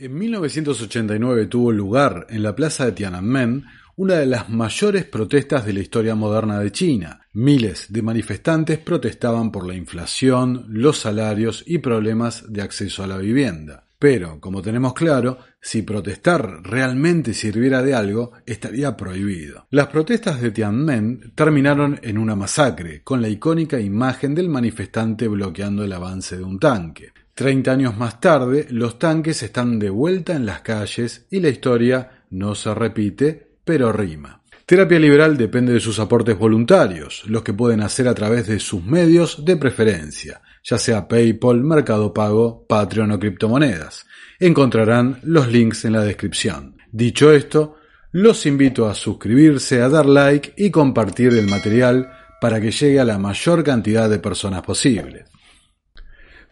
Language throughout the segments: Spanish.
En 1989 tuvo lugar en la plaza de Tiananmen una de las mayores protestas de la historia moderna de China. Miles de manifestantes protestaban por la inflación, los salarios y problemas de acceso a la vivienda. Pero, como tenemos claro, si protestar realmente sirviera de algo, estaría prohibido. Las protestas de Tiananmen terminaron en una masacre, con la icónica imagen del manifestante bloqueando el avance de un tanque. Treinta años más tarde, los tanques están de vuelta en las calles y la historia no se repite, pero rima. Terapia Liberal depende de sus aportes voluntarios, los que pueden hacer a través de sus medios de preferencia, ya sea PayPal, Mercado Pago, Patreon o criptomonedas. Encontrarán los links en la descripción. Dicho esto, los invito a suscribirse, a dar like y compartir el material para que llegue a la mayor cantidad de personas posible.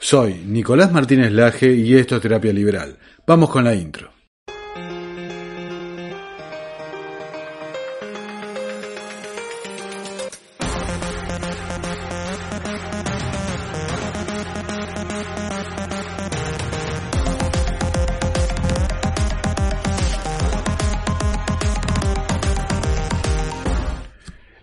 Soy Nicolás Martínez Laje y esto es Terapia Liberal. Vamos con la intro.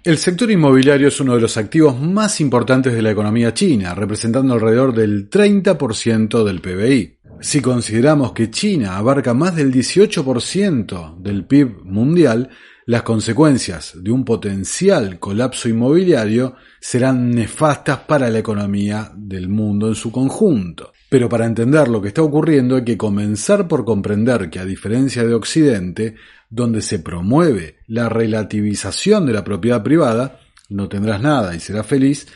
El sector inmobiliario es uno de los activos más importantes de la economía china, representando alrededor del 30% del PBI. Si consideramos que China abarca más del 18% del PIB mundial, las consecuencias de un potencial colapso inmobiliario serán nefastas para la economía del mundo en su conjunto. Pero para entender lo que está ocurriendo hay que comenzar por comprender que a diferencia de Occidente, donde se promueve la relativización de la propiedad privada, no tendrás nada y serás feliz,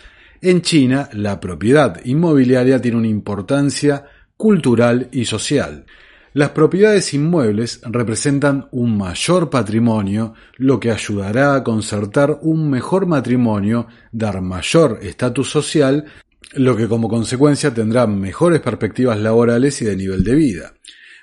en China la propiedad inmobiliaria tiene una importancia cultural y social. Las propiedades inmuebles representan un mayor patrimonio, lo que ayudará a concertar un mejor matrimonio, dar mayor estatus social, lo que como consecuencia tendrá mejores perspectivas laborales y de nivel de vida.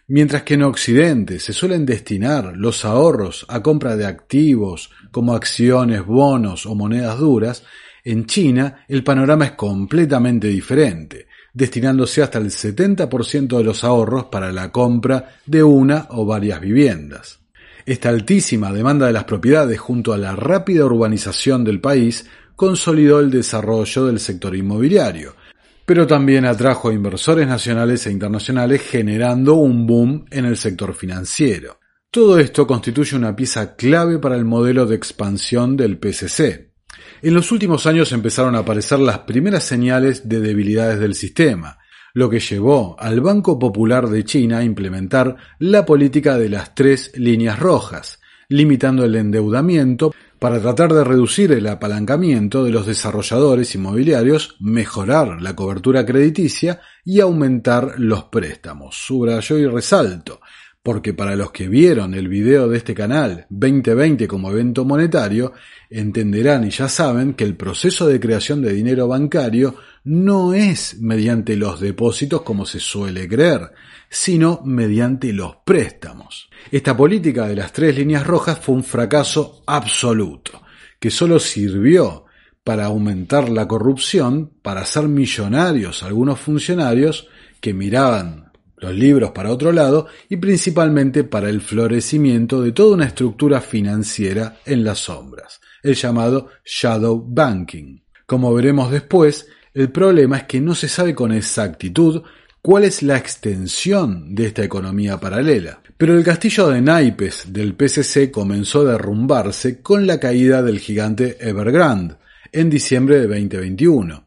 Mientras que en Occidente se suelen destinar los ahorros a compra de activos como acciones, bonos o monedas duras, en China el panorama es completamente diferente, destinándose hasta el 70% de los ahorros para la compra de una o varias viviendas. Esta altísima demanda de las propiedades junto a la rápida urbanización del país consolidó el desarrollo del sector inmobiliario, pero también atrajo a inversores nacionales e internacionales generando un boom en el sector financiero. Todo esto constituye una pieza clave para el modelo de expansión del PCC. En los últimos años empezaron a aparecer las primeras señales de debilidades del sistema, lo que llevó al Banco Popular de China a implementar la política de las tres líneas rojas, limitando el endeudamiento para tratar de reducir el apalancamiento de los desarrolladores inmobiliarios, mejorar la cobertura crediticia y aumentar los préstamos. Subrayo y resalto, porque para los que vieron el video de este canal 2020 como evento monetario, entenderán y ya saben que el proceso de creación de dinero bancario no es mediante los depósitos como se suele creer, sino mediante los préstamos. Esta política de las tres líneas rojas fue un fracaso absoluto, que solo sirvió para aumentar la corrupción, para hacer millonarios algunos funcionarios que miraban los libros para otro lado y principalmente para el florecimiento de toda una estructura financiera en las sombras, el llamado shadow banking. Como veremos después, el problema es que no se sabe con exactitud cuál es la extensión de esta economía paralela. Pero el castillo de naipes del PCC comenzó a derrumbarse con la caída del gigante Evergrande en diciembre de 2021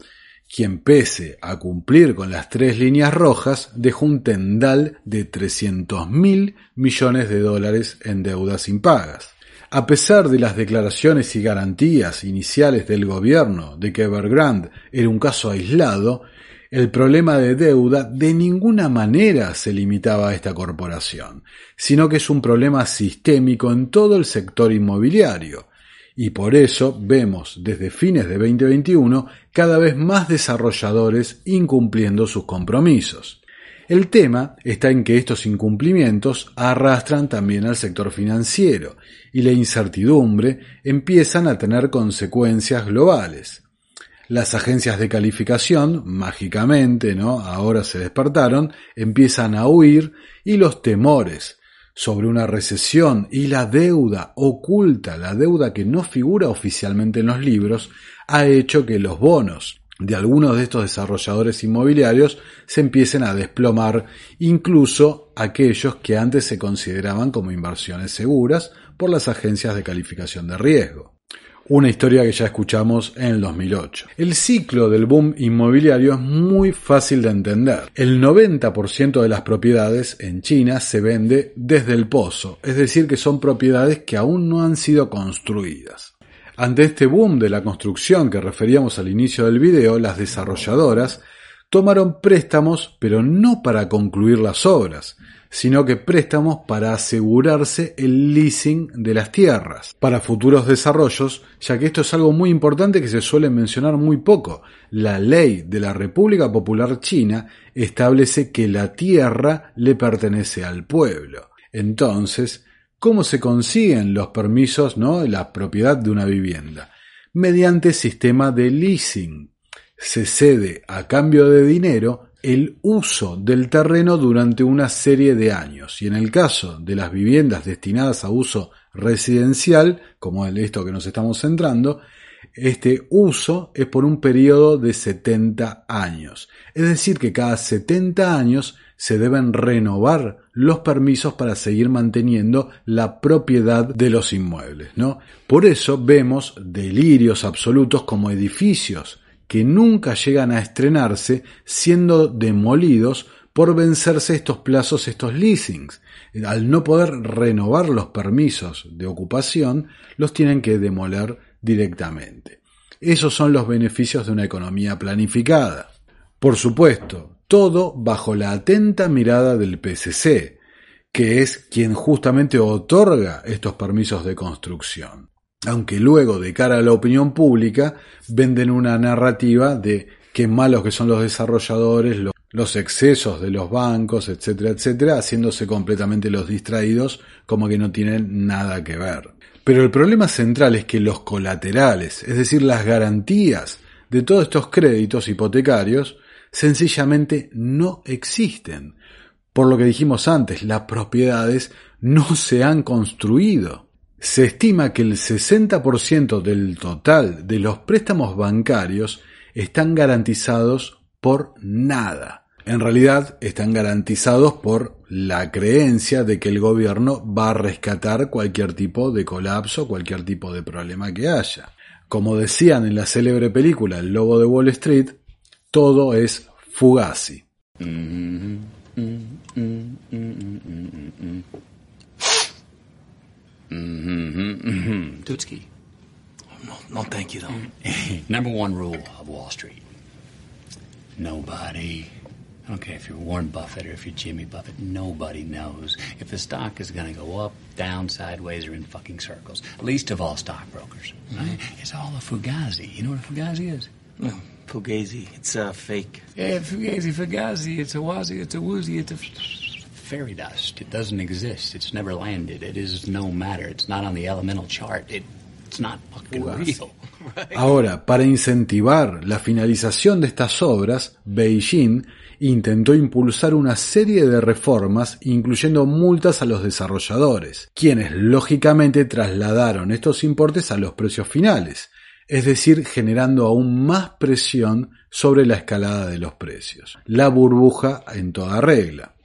quien pese a cumplir con las tres líneas rojas dejó un tendal de 300 mil millones de dólares en deudas impagas. A pesar de las declaraciones y garantías iniciales del gobierno de que Evergrande era un caso aislado, el problema de deuda de ninguna manera se limitaba a esta corporación, sino que es un problema sistémico en todo el sector inmobiliario, y por eso vemos desde fines de 2021 cada vez más desarrolladores incumpliendo sus compromisos. El tema está en que estos incumplimientos arrastran también al sector financiero y la incertidumbre empiezan a tener consecuencias globales. Las agencias de calificación, mágicamente, ¿no? Ahora se despertaron, empiezan a huir y los temores sobre una recesión y la deuda oculta, la deuda que no figura oficialmente en los libros, ha hecho que los bonos de algunos de estos desarrolladores inmobiliarios se empiecen a desplomar, incluso aquellos que antes se consideraban como inversiones seguras por las agencias de calificación de riesgo una historia que ya escuchamos en el 2008. El ciclo del boom inmobiliario es muy fácil de entender. El 90% de las propiedades en China se vende desde el pozo, es decir, que son propiedades que aún no han sido construidas. Ante este boom de la construcción que referíamos al inicio del video, las desarrolladoras tomaron préstamos, pero no para concluir las obras, sino que préstamos para asegurarse el leasing de las tierras para futuros desarrollos, ya que esto es algo muy importante que se suele mencionar muy poco. La ley de la República Popular China establece que la tierra le pertenece al pueblo. Entonces, ¿cómo se consiguen los permisos, no, la propiedad de una vivienda? Mediante sistema de leasing. Se cede a cambio de dinero el uso del terreno durante una serie de años y en el caso de las viviendas destinadas a uso residencial, como esto que nos estamos centrando, este uso es por un periodo de 70 años. Es decir, que cada 70 años se deben renovar los permisos para seguir manteniendo la propiedad de los inmuebles, ¿no? Por eso vemos delirios absolutos como edificios que nunca llegan a estrenarse siendo demolidos por vencerse estos plazos, estos leasings. Al no poder renovar los permisos de ocupación, los tienen que demoler directamente. Esos son los beneficios de una economía planificada. Por supuesto, todo bajo la atenta mirada del PCC, que es quien justamente otorga estos permisos de construcción aunque luego de cara a la opinión pública venden una narrativa de qué malos que son los desarrolladores, los, excesos de los bancos, etcétera, etcétera, haciéndose completamente los distraídos como que no tienen nada que ver. Pero el problema central es que los colaterales, es decir, las garantías de todos estos créditos hipotecarios, sencillamente no existen. Por lo que dijimos antes, las propiedades no se han construido. Se estima que el 60% del total de los préstamos bancarios están garantizados por nada. En realidad están garantizados por la creencia de que el gobierno va a rescatar cualquier tipo de colapso, cualquier tipo de problema que haya. Como decían en la célebre película El Lobo de Wall Street, todo es fugazi. Mm-hmm. Mm-hmm. Mm-hmm. Mm-hmm, mm-hmm. Dutski. No, no, thank you, though. Number one rule of Wall Street nobody, I don't care if you're Warren Buffett or if you're Jimmy Buffett, nobody knows if the stock is going to go up, down, sideways, or in fucking circles. Least of all stockbrokers. Right? Mm-hmm. It's all a fugazi. You know what a fugazi is? No, fugazi. It's a uh, fake. Yeah, fugazi, fugazi. It's a wazi, it's a woozy, it's a fairy dust. It doesn't exist. It's never landed. It is no matter. It's not on the elemental chart. it's not fucking real. Ahora, para incentivar la finalización de estas obras, Beijing intentó impulsar una serie de reformas, incluyendo multas a los desarrolladores, quienes lógicamente trasladaron estos importes a los precios finales, es decir, generando aún más presión sobre la escalada de los precios. La burbuja en toda regla.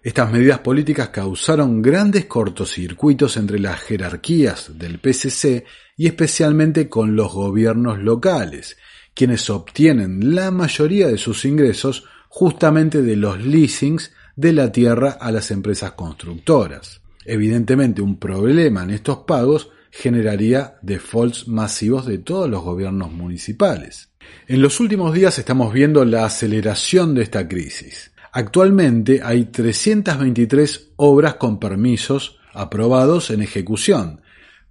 Estas medidas políticas causaron grandes cortocircuitos entre las jerarquías del PCC y especialmente con los gobiernos locales, quienes obtienen la mayoría de sus ingresos justamente de los leasings de la tierra a las empresas constructoras. Evidentemente un problema en estos pagos generaría defaults masivos de todos los gobiernos municipales. En los últimos días estamos viendo la aceleración de esta crisis. Actualmente hay 323 obras con permisos aprobados en ejecución,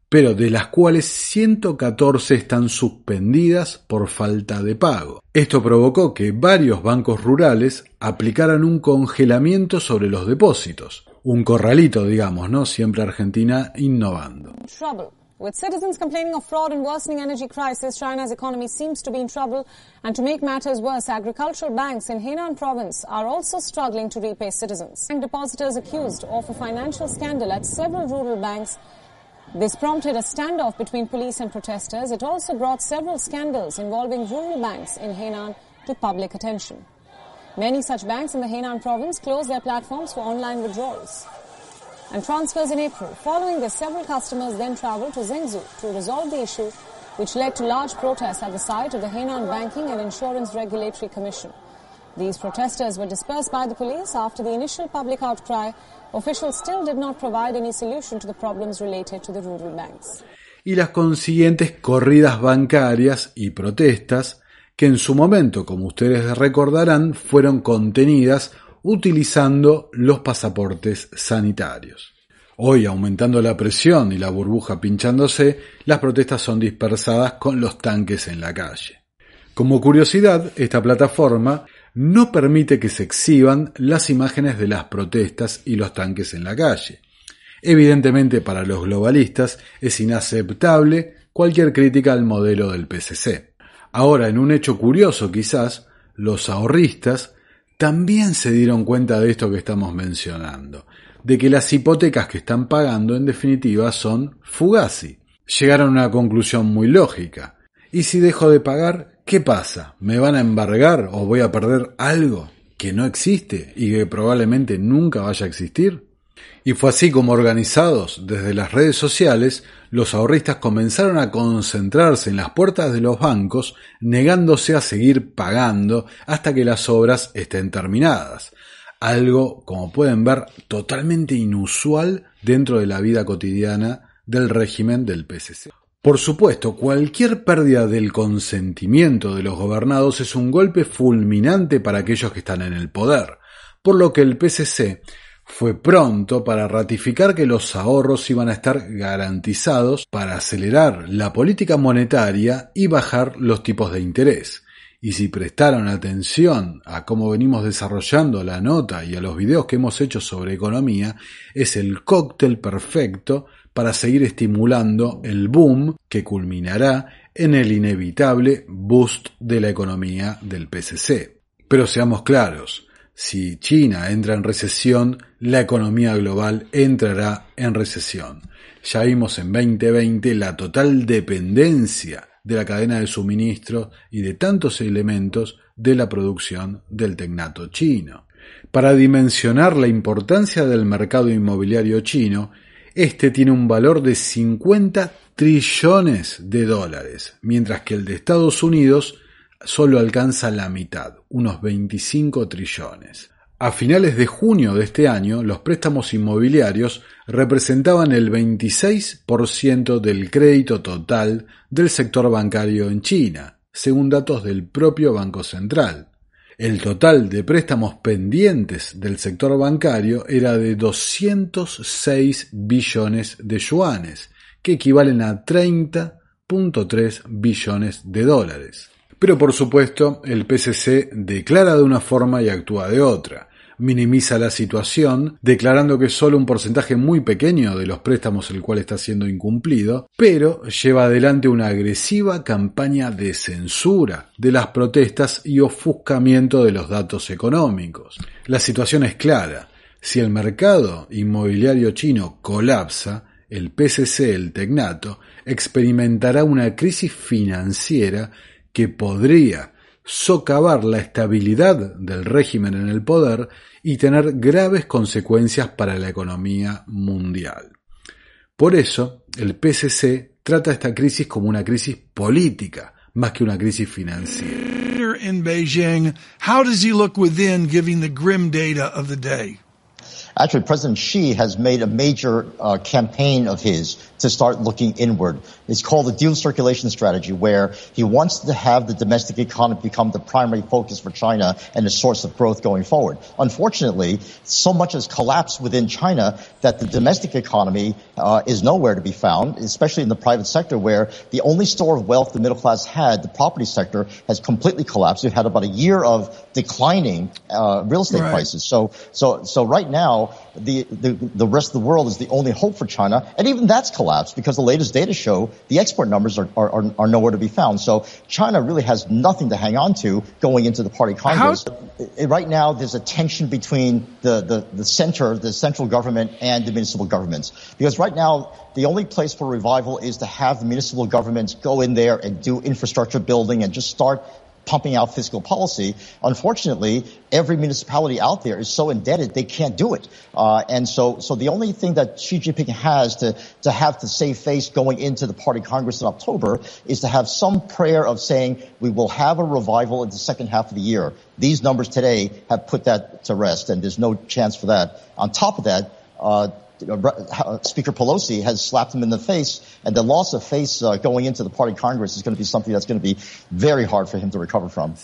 pero de las cuales 114 están suspendidas por falta de pago. Esto provocó que varios bancos rurales aplicaran un congelamiento sobre los depósitos, un corralito, digamos, ¿no? Siempre Argentina innovando. With citizens complaining of fraud and worsening energy crisis, China's economy seems to be in trouble. And to make matters worse, agricultural banks in Henan province are also struggling to repay citizens. Bank depositors accused of a financial scandal at several rural banks. This prompted a standoff between police and protesters. It also brought several scandals involving rural banks in Henan to public attention. Many such banks in the Henan province closed their platforms for online withdrawals and transfers in April. Following this, several customers then traveled to Zhengzhou to resolve the issue, which led to large protests at the site of the Henan Banking and Insurance Regulatory Commission. These protesters were dispersed by the police after the initial public outcry. Officials still did not provide any solution to the problems related to the rural banks. Y las consiguientes corridas bancarias y protestas que en su momento, como ustedes recordarán, fueron contenidas utilizando los pasaportes sanitarios. Hoy, aumentando la presión y la burbuja pinchándose, las protestas son dispersadas con los tanques en la calle. Como curiosidad, esta plataforma no permite que se exhiban las imágenes de las protestas y los tanques en la calle. Evidentemente para los globalistas es inaceptable cualquier crítica al modelo del PCC. Ahora, en un hecho curioso quizás, los ahorristas también se dieron cuenta de esto que estamos mencionando, de que las hipotecas que están pagando en definitiva son fugazi. Llegaron a una conclusión muy lógica. ¿Y si dejo de pagar, qué pasa? ¿Me van a embargar o voy a perder algo que no existe y que probablemente nunca vaya a existir? Y fue así como organizados desde las redes sociales, los ahorristas comenzaron a concentrarse en las puertas de los bancos, negándose a seguir pagando hasta que las obras estén terminadas. Algo, como pueden ver, totalmente inusual dentro de la vida cotidiana del régimen del PSC. Por supuesto, cualquier pérdida del consentimiento de los gobernados es un golpe fulminante para aquellos que están en el poder, por lo que el PSC fue pronto para ratificar que los ahorros iban a estar garantizados para acelerar la política monetaria y bajar los tipos de interés. Y si prestaron atención a cómo venimos desarrollando la nota y a los videos que hemos hecho sobre economía, es el cóctel perfecto para seguir estimulando el boom que culminará en el inevitable boost de la economía del PCC. Pero seamos claros, si China entra en recesión, la economía global entrará en recesión. Ya vimos en 2020 la total dependencia de la cadena de suministro y de tantos elementos de la producción del tecnato chino. Para dimensionar la importancia del mercado inmobiliario chino, este tiene un valor de 50 trillones de dólares, mientras que el de Estados Unidos solo alcanza la mitad, unos 25 trillones. A finales de junio de este año, los préstamos inmobiliarios representaban el 26% del crédito total del sector bancario en China, según datos del propio Banco Central. El total de préstamos pendientes del sector bancario era de 206 billones de yuanes, que equivalen a 30.3 billones de dólares. Pero por supuesto, el PCC declara de una forma y actúa de otra. Minimiza la situación, declarando que solo un porcentaje muy pequeño de los préstamos el cual está siendo incumplido, pero lleva adelante una agresiva campaña de censura de las protestas y ofuscamiento de los datos económicos. La situación es clara. Si el mercado inmobiliario chino colapsa, el PCC, el Tecnato, experimentará una crisis financiera que podría socavar la estabilidad del régimen en el poder y tener graves consecuencias para la economía mundial. Por eso, el PCC trata esta crisis como una crisis política, más que una crisis financiera. How does he look within giving the grim data of the day? Actually, President Xi has made a major uh, campaign of his to start looking inward. It's called the dual circulation strategy, where he wants to have the domestic economy become the primary focus for China and the source of growth going forward. Unfortunately, so much has collapsed within China that the domestic economy uh, is nowhere to be found, especially in the private sector, where the only store of wealth the middle class had, the property sector, has completely collapsed. We've had about a year of declining uh, real estate right. prices. So, so, so right now now the, the, the rest of the world is the only hope for China. And even that's collapsed because the latest data show the export numbers are, are, are, nowhere to be found. So China really has nothing to hang on to going into the party Congress. How? Right now, there's a tension between the, the, the center, the central government and the municipal governments. Because right now, the only place for revival is to have the municipal governments go in there and do infrastructure building and just start pumping out fiscal policy. Unfortunately, every municipality out there is so indebted they can't do it. Uh, and so, so the only thing that Xi Jinping has to to have to save face going into the Party Congress in October is to have some prayer of saying we will have a revival in the second half of the year. These numbers today have put that to rest, and there's no chance for that. On top of that. Uh, Speaker Pelosi has slapped him in the face, and the loss of face uh, going into the party Congress is going to be something that's going to be very hard for him to recover from.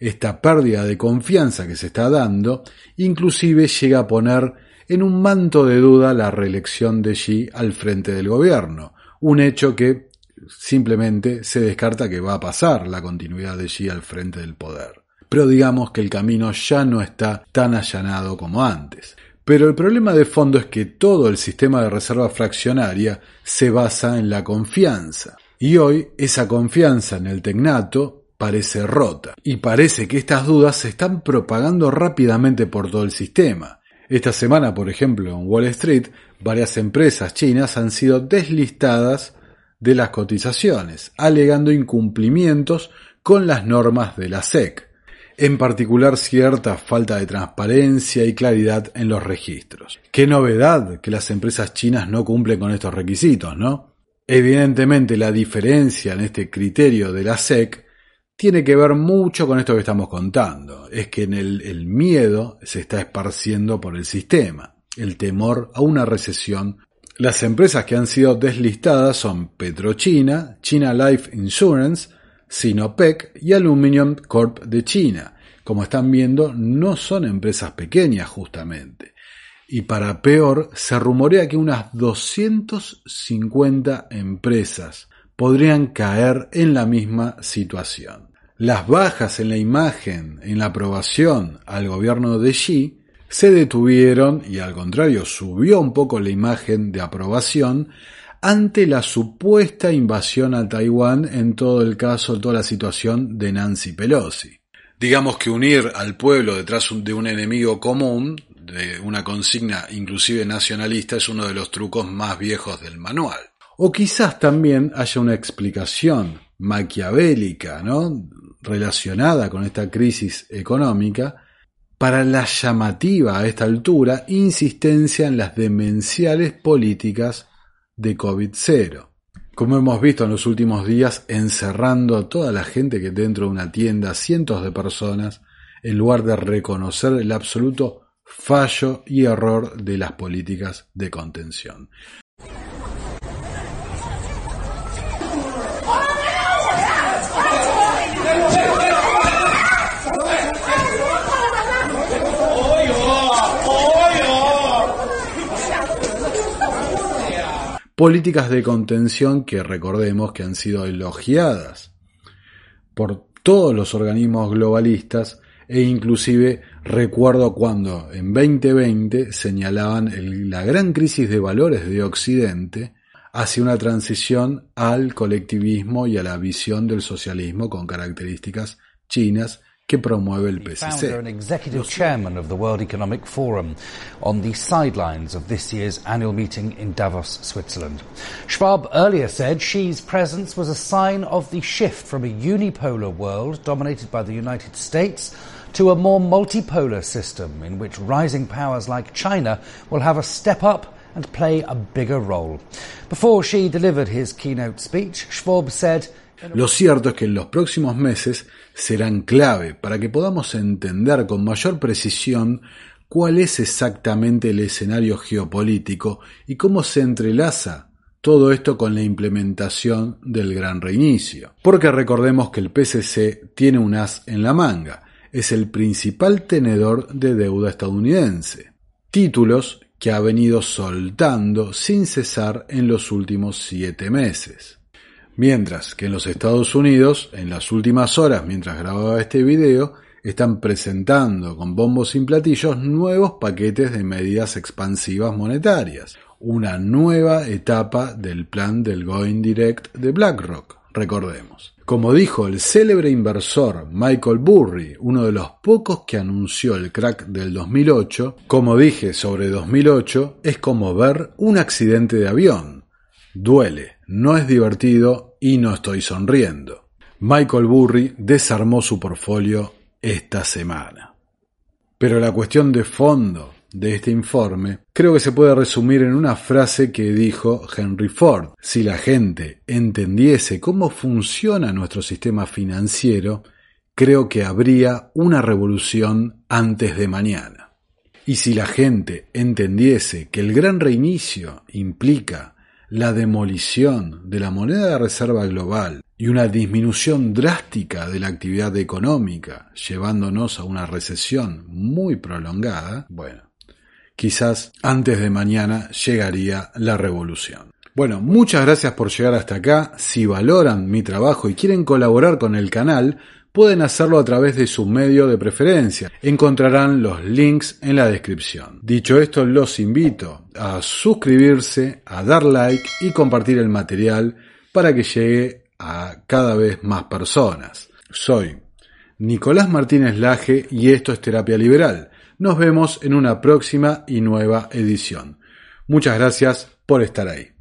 Esta pérdida de confianza que se está dando, inclusive llega a poner en un manto de duda la reelección de Xi al frente del gobierno, un hecho que simplemente se descarta que va a pasar la continuidad de Xi al frente del poder. Pero digamos que el camino ya no está tan allanado como antes. Pero el problema de fondo es que todo el sistema de reserva fraccionaria se basa en la confianza. Y hoy esa confianza en el tecnato parece rota. Y parece que estas dudas se están propagando rápidamente por todo el sistema. Esta semana, por ejemplo, en Wall Street, varias empresas chinas han sido deslistadas de las cotizaciones, alegando incumplimientos con las normas de la SEC en particular cierta falta de transparencia y claridad en los registros. Qué novedad que las empresas chinas no cumplen con estos requisitos, ¿no? Evidentemente la diferencia en este criterio de la SEC tiene que ver mucho con esto que estamos contando. Es que en el, el miedo se está esparciendo por el sistema, el temor a una recesión. Las empresas que han sido deslistadas son Petrochina, China Life Insurance, Sinopec y Aluminium Corp de China. Como están viendo, no son empresas pequeñas justamente. Y para peor, se rumorea que unas 250 empresas podrían caer en la misma situación. Las bajas en la imagen, en la aprobación al gobierno de Xi, se detuvieron y al contrario subió un poco la imagen de aprobación ante la supuesta invasión a Taiwán en todo el caso, toda la situación de Nancy Pelosi. Digamos que unir al pueblo detrás de un enemigo común, de una consigna inclusive nacionalista, es uno de los trucos más viejos del manual. O quizás también haya una explicación maquiavélica, ¿no? relacionada con esta crisis económica, para la llamativa a esta altura insistencia en las demenciales políticas de COVID-0. Como hemos visto en los últimos días, encerrando a toda la gente que dentro de una tienda, cientos de personas, en lugar de reconocer el absoluto fallo y error de las políticas de contención. Políticas de contención que recordemos que han sido elogiadas por todos los organismos globalistas e inclusive recuerdo cuando en 2020 señalaban la gran crisis de valores de Occidente hacia una transición al colectivismo y a la visión del socialismo con características chinas que promueve el PCC. and executive chairman of the World Economic Forum on the sidelines of this year's annual meeting in Davos, Switzerland. Schwab earlier said Xi's presence was a sign of the shift from a unipolar world dominated by the United States to a more multipolar system in which rising powers like China will have a step up and play a bigger role. Before Xi delivered his keynote speech, Schwab said, Lo cierto es que en los próximos meses serán clave para que podamos entender con mayor precisión cuál es exactamente el escenario geopolítico y cómo se entrelaza todo esto con la implementación del gran reinicio. Porque recordemos que el PCC tiene un as en la manga, es el principal tenedor de deuda estadounidense. Títulos que ha venido soltando sin cesar en los últimos siete meses. Mientras que en los Estados Unidos, en las últimas horas mientras grababa este video, están presentando con bombos sin platillos nuevos paquetes de medidas expansivas monetarias, una nueva etapa del plan del Going Direct de BlackRock, recordemos. Como dijo el célebre inversor Michael Burry, uno de los pocos que anunció el crack del 2008, como dije sobre 2008, es como ver un accidente de avión. Duele, no es divertido y no estoy sonriendo. Michael Burry desarmó su portfolio esta semana. Pero la cuestión de fondo de este informe creo que se puede resumir en una frase que dijo Henry Ford. Si la gente entendiese cómo funciona nuestro sistema financiero, creo que habría una revolución antes de mañana. Y si la gente entendiese que el gran reinicio implica la demolición de la moneda de reserva global y una disminución drástica de la actividad económica, llevándonos a una recesión muy prolongada, bueno, quizás antes de mañana llegaría la revolución. Bueno, muchas gracias por llegar hasta acá. Si valoran mi trabajo y quieren colaborar con el canal, pueden hacerlo a través de su medio de preferencia. Encontrarán los links en la descripción. Dicho esto, los invito a suscribirse, a dar like y compartir el material para que llegue a cada vez más personas. Soy Nicolás Martínez Laje y esto es Terapia Liberal. Nos vemos en una próxima y nueva edición. Muchas gracias por estar ahí.